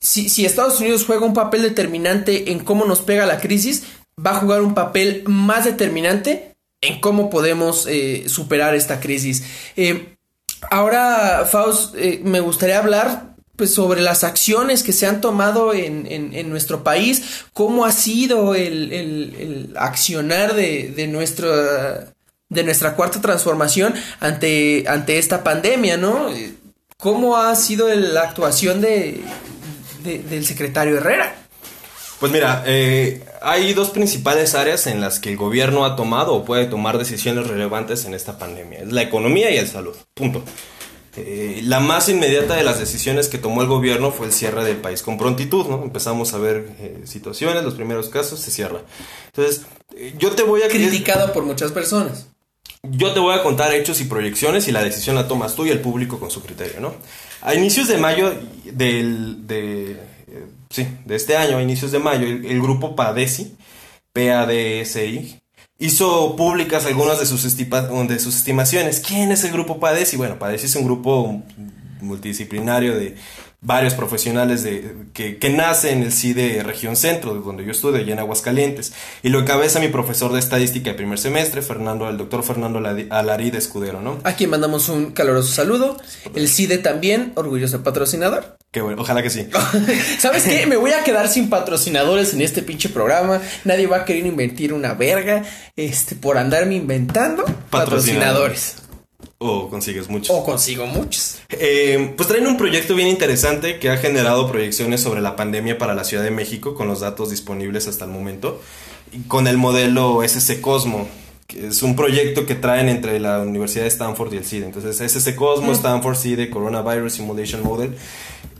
si, Estados Unidos juega un papel determinante en cómo nos pega la crisis, va a jugar un papel más determinante en cómo podemos eh, superar esta crisis. Eh, ahora, Faust, eh, me gustaría hablar pues sobre las acciones que se han tomado en, en, nuestro país, cómo ha sido el, el, accionar de, de, nuestra, de nuestra cuarta transformación ante, ante esta pandemia, ¿no? ¿Cómo ha sido la actuación de, del secretario Herrera? Pues mira, eh, hay dos principales áreas en las que el gobierno ha tomado o puede tomar decisiones relevantes en esta pandemia. Es la economía y el salud. Punto. Eh, la más inmediata de las decisiones que tomó el gobierno fue el cierre del país con prontitud, ¿no? Empezamos a ver eh, situaciones, los primeros casos, se cierra. Entonces, eh, yo te voy a... Criticado por muchas personas. Yo te voy a contar hechos y proyecciones y la decisión la tomas tú y el público con su criterio, ¿no? A inicios de mayo del, de, sí, de este año, a inicios de mayo, el, grupo PADESI, PADSI, hizo públicas algunas de sus, de sus estimaciones. ¿Quién es el grupo PADESI? Bueno, PADESI es un grupo multidisciplinario de varios profesionales de, que, que nace en el CIDE Región Centro, donde yo estudio, allá en Aguascalientes. Y lo encabeza mi profesor de estadística de primer semestre, Fernando, el doctor Fernando Alaride Escudero, ¿no? A quien mandamos un caluroso saludo. El CIDE también, orgulloso patrocinador. Qué bueno, ojalá que sí. ¿Sabes qué? Me voy a quedar sin patrocinadores en este pinche programa. Nadie va a querer inventar una verga este, por andarme inventando patrocinadores. O consigues muchos. O consigo muchos. Eh, pues traen un proyecto bien interesante que ha generado proyecciones sobre la pandemia para la Ciudad de México con los datos disponibles hasta el momento. Con el modelo SC Cosmo, que es un proyecto que traen entre la Universidad de Stanford y el CIDE. Entonces, SC Cosmo, Stanford, CIDE, Coronavirus Simulation Model.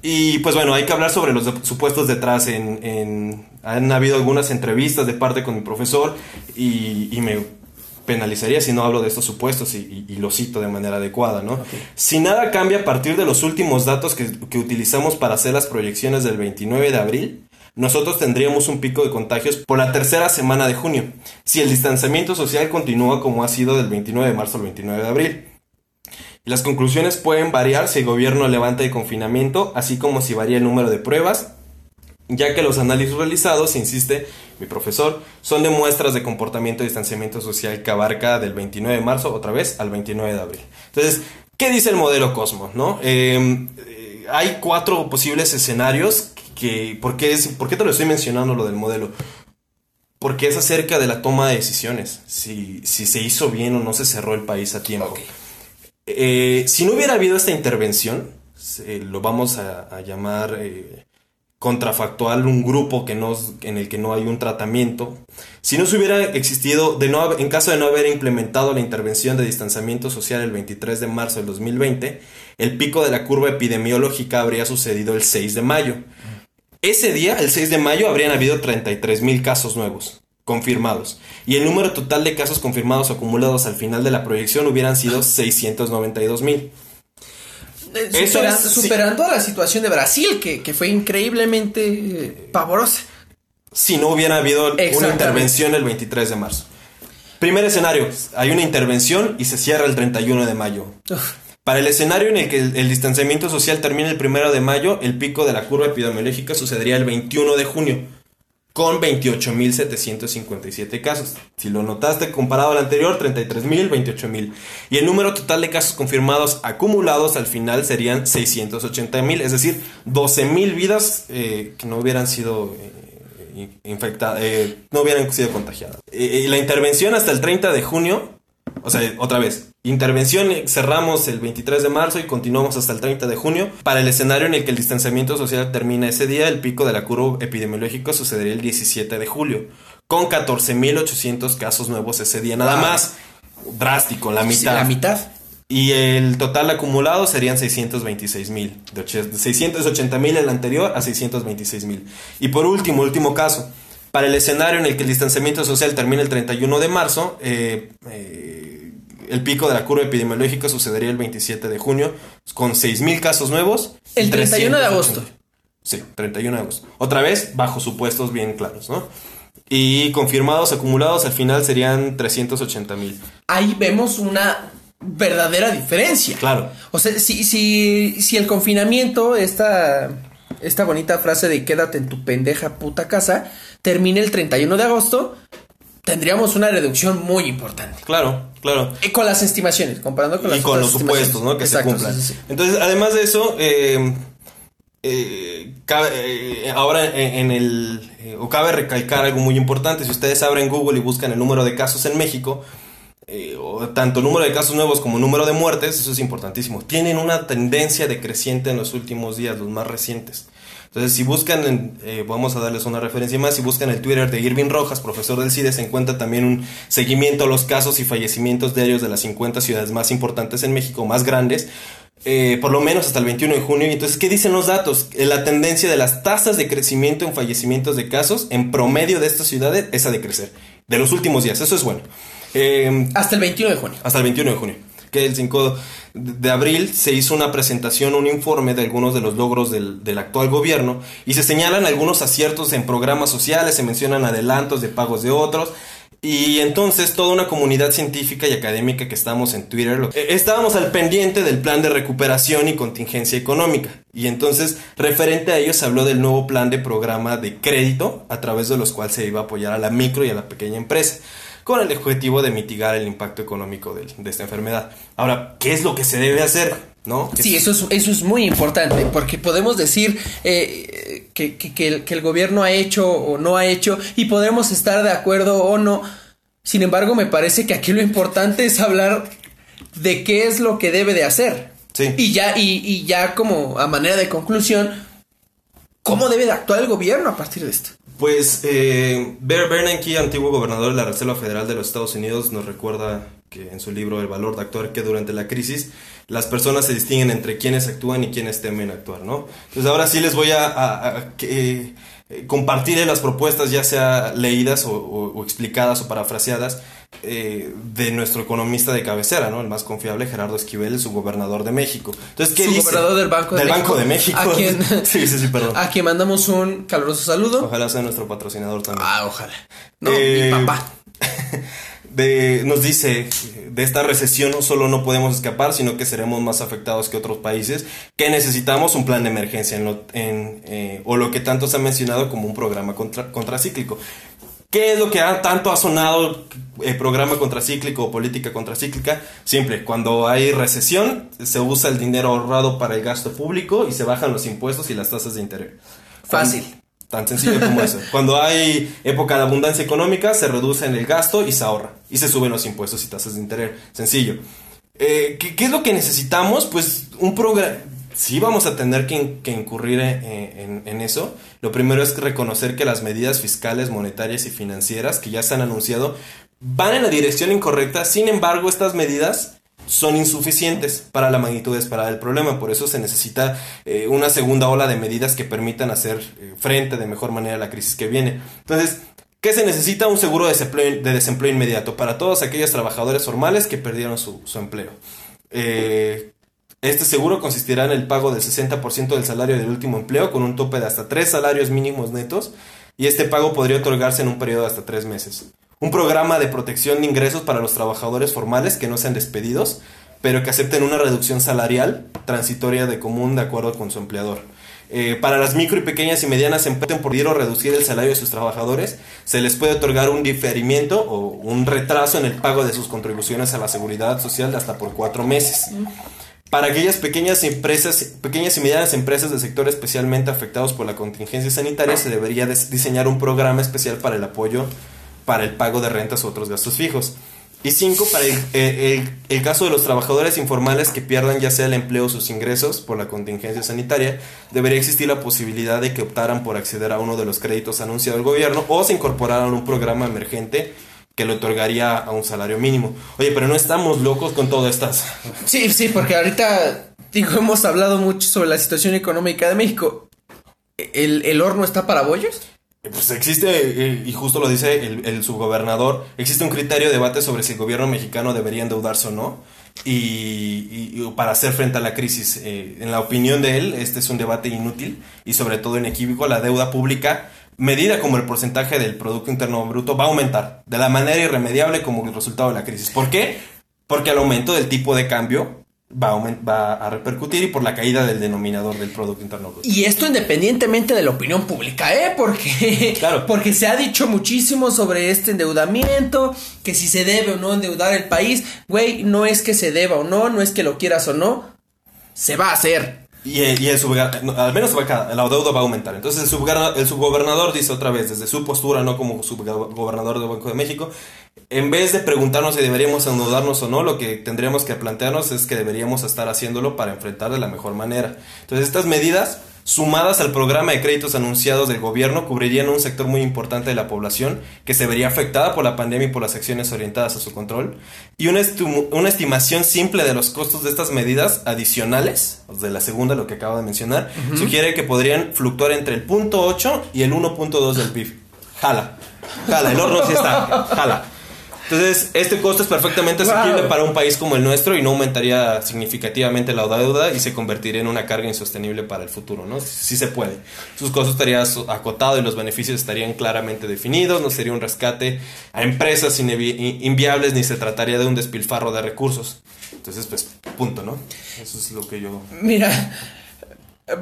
Y pues bueno, hay que hablar sobre los supuestos detrás. En, han habido algunas entrevistas de parte con mi profesor y, me penalizaría si no hablo de estos supuestos y, lo cito de manera adecuada, ¿no? Si nada cambia a partir de los últimos datos que, que utilizamos para hacer las proyecciones del 29 de abril, nosotros tendríamos un pico de contagios por la tercera semana de junio, si el distanciamiento social continúa como ha sido del 29 de marzo al 29 de abril. Las conclusiones pueden variar si el gobierno levanta el confinamiento, así como si varía el número de pruebas, ya que los análisis realizados, insiste mi profesor, son de muestras de comportamiento de distanciamiento social que abarca del 29 de marzo otra vez al 29 de abril. Entonces, ¿qué dice el modelo Cosmos? No? Em, eh, hay cuatro posibles escenarios que, ¿por qué, es, ¿por qué te lo estoy mencionando lo del modelo? Porque es acerca de la toma de decisiones, si, si se hizo bien o no se cerró el país a tiempo. Eh, si no hubiera habido esta intervención, lo vamos a, llamar eh, contrafactual un grupo que no, en el que no hay un tratamiento. Si no se hubiera existido, de no, en caso de no haber implementado la intervención de distanciamiento social el 23 de marzo del 2020, el pico de la curva epidemiológica habría sucedido el 6 de mayo. Ese día, el 6 de mayo, habrían habido 33 mil casos nuevos confirmados y el número total de casos confirmados acumulados al final de la proyección hubieran sido 692 mil. Eh, superando, a la situación de Brasil, que, fue increíblemente eh, pavorosa. Si no hubiera habido una intervención el 23 de marzo. Primer escenario, hay una intervención y se cierra el 31 de mayo. Para el escenario en el que el, distanciamiento social termine el primero de mayo, el pico de la curva epidemiológica sucedería el 21 de junio, con 28.757 casos. Si lo notaste comparado al anterior, 33.000, 28.000. Y el número total de casos confirmados acumulados al final serían 680.000, es decir, 12.000 vidas eh, que no hubieran sido... Eh, infectadas, eh, no hubieran sido contagiadas. la intervención hasta el 30 de junio o sea, otra vez, intervención cerramos el 23 de marzo y continuamos hasta el 30 de junio. Para el escenario en el que el distanciamiento social termina ese día, el pico de la curva epidemiológica sucedería el 17 de julio, con 14.800 casos nuevos ese día nada más. Drástico, la mitad. la mitad. Y el total acumulado serían 626 mil. De 680 mil el anterior a 626 mil. Y por último, último caso. Para el escenario en el que el distanciamiento social termina el 31 de marzo, eh, eh, el pico de la curva epidemiológica sucedería el 27 de junio, con 6.000 casos nuevos. El 31 de agosto. Sí, 31 de agosto. Otra vez, bajo supuestos bien claros, ¿no? Y confirmados acumulados al final serían 380 mil. Ahí vemos una verdadera diferencia. Claro. O sea, si, si, si el confinamiento, esta, esta bonita frase de quédate en tu pendeja puta casa, termine el 31 de agosto, tendríamos una reducción muy importante. Claro, claro. Y con las estimaciones, comparando con las Y con los supuestos, ¿no? Que se cumplan. Entonces, además de eso, eh, eh, eh, ahora en, el. o cabe recalcar algo muy importante. Si ustedes abren Google y buscan el número de casos en México, o tanto número de casos nuevos como número de muertes, eso es importantísimo. Tienen una tendencia decreciente en los últimos días, los más recientes. Entonces, si buscan, eh, vamos a darles una referencia más, si buscan el Twitter de Irving Rojas, profesor del CIDE, se encuentra también un seguimiento a los casos y fallecimientos diarios de las 50 ciudades más importantes en México, más grandes, eh, por lo menos hasta el 21 de junio. Entonces, ¿qué dicen los datos? Eh, la tendencia de las tasas de crecimiento en fallecimientos de casos en promedio de estas ciudades es a decrecer. De los últimos días, eso es bueno. hasta el 21 de junio. Hasta el 21 de junio. Que el 5 de abril se hizo una presentación, un informe de algunos de los logros del, actual gobierno y se señalan algunos aciertos en programas sociales, se mencionan adelantos de pagos de otros. Y entonces toda una comunidad científica y académica que estamos en Twitter, eh, estábamos al pendiente del plan de recuperación y contingencia económica. Y entonces, referente a ello, se habló del nuevo plan de programa de crédito, a través de los cuales se iba a apoyar a la micro y a la pequeña empresa con el objetivo de mitigar el impacto económico de, esta enfermedad. Ahora, ¿qué es lo que se debe hacer? ¿No? Sí, eso es, eso es muy importante, porque podemos decir eh, que, el, que el gobierno ha hecho o no ha hecho, y podemos estar de acuerdo o no. Sin embargo, me parece que aquí lo importante es hablar de qué es lo que debe de hacer. Sí. Y ya, y, y ya como a manera de conclusión, ¿cómo debe de actuar el gobierno a partir de esto? Pues eh, Bear Bernanke, antiguo gobernador de la Reserva Federal de los Estados Unidos, nos recuerda que en su libro El valor de actuar que durante la crisis las personas se distinguen entre quienes actúan y quienes temen actuar, ¿no? Entonces ahora sí les voy a, a- que, eh, compartir las propuestas, ya sea leídas o, o- o explicadas o parafraseadas, eh, de nuestro economista de cabecera, ¿no? El más confiable, Gerardo Esquivel, su gobernador de México. Entonces, ¿qué dice? gobernador del Banco de Del México. Banco de México. A quien- sí, sí, sí, perdón. A quien mandamos un caluroso saludo. Ojalá sea nuestro patrocinador también. Ah, ojalá. No, Eh, mi papá. de, nos dice, de esta recesión no solo no podemos escapar, sino que seremos más afectados que otros países, que necesitamos un plan de emergencia, eh, o lo que tanto se ha mencionado como un programa contra, contracíclico. ¿Qué es lo que tanto ha sonado el programa contracíclico o política contracíclica? Simple, cuando hay recesión se usa el dinero ahorrado para el gasto público y se bajan los impuestos y las tasas de interés. Fácil. Tan sencillo como eso. Cuando hay época de abundancia económica, se reduce en el gasto y se ahorra. Y se suben los impuestos y tasas de interés. Sencillo. Eh, ¿qué, qué es lo que necesitamos? Pues un programa... Sí vamos a tener que, que incurrir en, en- en eso. Lo primero es reconocer que las medidas fiscales, monetarias y financieras que ya se han anunciado van en la dirección incorrecta. Sin embargo, estas medidas son insuficientes para la magnitud esperada del problema. Por eso se necesita eh, una segunda ola de medidas que permitan hacer eh, frente de mejor manera a la crisis que viene. Entonces, ¿qué se necesita? Un seguro de desempleo, de desempleo inmediato para todos aquellos trabajadores formales que perdieron su, empleo. Eh, este seguro consistirá en el pago del 60% del salario del último empleo con un tope de hasta tres salarios mínimos netos y este pago podría otorgarse en un periodo de hasta tres meses. Un programa de protección de ingresos para los trabajadores formales que no sean despedidos, pero que acepten una reducción salarial transitoria de común de acuerdo con su empleador. Eh, para las micro y pequeñas y medianas empresas por o reducir el salario de sus trabajadores, se les puede otorgar un diferimiento o un retraso en el pago de sus contribuciones a la seguridad social de hasta por cuatro meses. Para aquellas pequeñas empresas, pequeñas y medianas empresas del sector especialmente afectados por la contingencia sanitaria, se debería diseñar un programa especial para el apoyo para el pago de rentas u otros gastos fijos. Y cinco, para el, el caso de los trabajadores informales que pierdan ya sea el empleo o sus ingresos por la contingencia sanitaria, debería existir la posibilidad de que optaran por acceder a uno de los créditos anunciados del gobierno o se incorporaran a un programa emergente que le otorgaría a un salario mínimo. Oye, pero no estamos locos con todas estas. Sí, sí, porque ahorita, digo, hemos hablado mucho sobre la situación económica de México. ¿El, el horno está para bollos? Pues existe, eh, y justo lo dice el, subgobernador, existe un criterio de debate sobre si el gobierno mexicano debería endeudarse o no, y, para hacer frente a la crisis. Eh, en la opinión de él, este es un debate inútil y sobre todo inequívoco. La deuda pública, medida como el porcentaje del Producto Interno Bruto, va a aumentar de la manera irremediable como el resultado de la crisis. ¿Por qué? Porque el aumento del tipo de cambio va a, va a repercutir y por la caída del denominador del Producto Interno Bruto. Y esto independientemente de la opinión pública, ¿eh? Porque, Claro. porque se ha dicho muchísimo sobre este endeudamiento, que si se debe o no endeudar el país, güey, no es que se deba o no, no es que lo quieras o no, se va a hacer. Y, el- y el al menos la deuda va a aumentar. Entonces el, el subgobernador dice otra vez, desde su postura, no como subgobernador del Banco de México, en vez de preguntarnos si deberíamos endeudarnos o no, lo que tendríamos que plantearnos es que deberíamos estar haciéndolo para enfrentar de la mejor manera. Entonces estas medidas, sumadas al programa de créditos anunciados del gobierno, cubrirían un sector muy importante de la población que se vería afectada por la pandemia y por las acciones orientadas a su control. Y una, una estimación simple de los costos de estas medidas adicionales, de la segunda, lo que acabo de mencionar, sugiere que podrían fluctuar entre el punto 8 y el 1.2 del PIB. Jala, jala, el horno sí está, jala. Entonces, este costo es perfectamente asequible Wow. para un país como el nuestro y no aumentaría significativamente la deuda y se convertiría en una carga insostenible para el futuro, ¿no? Sí se puede. Sus costos estarían acotados y los beneficios estarían claramente definidos, no sería un rescate a empresas inviables ni se trataría de un despilfarro de recursos. Entonces, pues, punto, ¿no? Eso es lo que yo... Mira,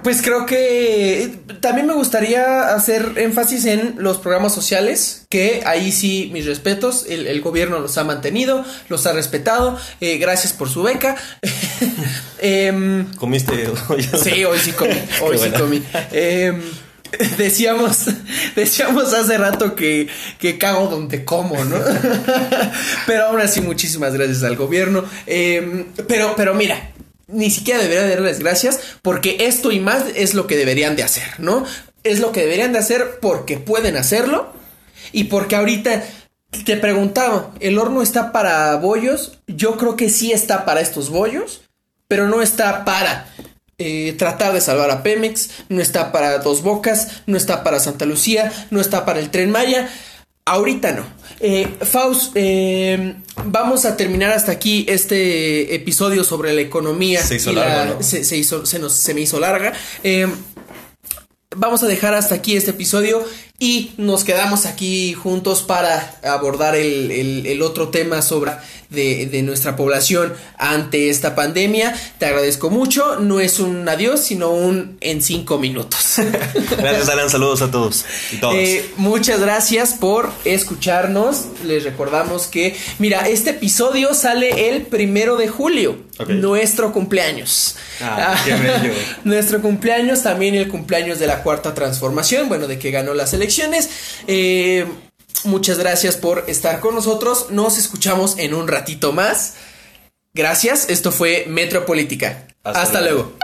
pues creo que también me gustaría hacer énfasis en los programas sociales, que ahí sí, mis respetos, el, el gobierno los ha mantenido, los ha respetado, eh, gracias por su beca. Em, ¿Comiste? sí, hoy sí comí, hoy Qué sí comí. Em, decíamos, decíamos hace rato que, que cago donde como, ¿no? pero aún así, muchísimas gracias al gobierno. Em, pero, pero mira, ni siquiera debería darles gracias porque esto y más es lo que deberían de hacer, ¿no? Es lo que deberían de hacer porque pueden hacerlo y porque ahorita te preguntaba, ¿el horno está para bollos? Yo creo que sí está para estos bollos, pero no está para eh, tratar de salvar a Pemex, no está para Dos Bocas, no está para Santa Lucía, no está para el tren Maya. Ahorita no. Eh, Faust, eh, vamos a terminar hasta aquí este episodio sobre la economía. Se hizo se, hizo, se, nos, se me hizo larga. Eh, vamos a dejar hasta aquí este episodio y nos quedamos aquí juntos para abordar el, otro tema sobre de, nuestra población ante esta pandemia. Te agradezco mucho. No es un adiós, sino un en cinco minutos. Gracias, Alan. Saludos a todos y. Eh, muchas gracias por escucharnos. Les recordamos que, mira, este episodio sale el primero de julio, nuestro cumpleaños. Ah, qué nuestro cumpleaños, también el cumpleaños de la cuarta transformación, bueno, de que ganó la selección eh, muchas gracias por estar con nosotros. Nos escuchamos en un ratito más. Gracias. Esto fue Metropolítica. Hasta, luego.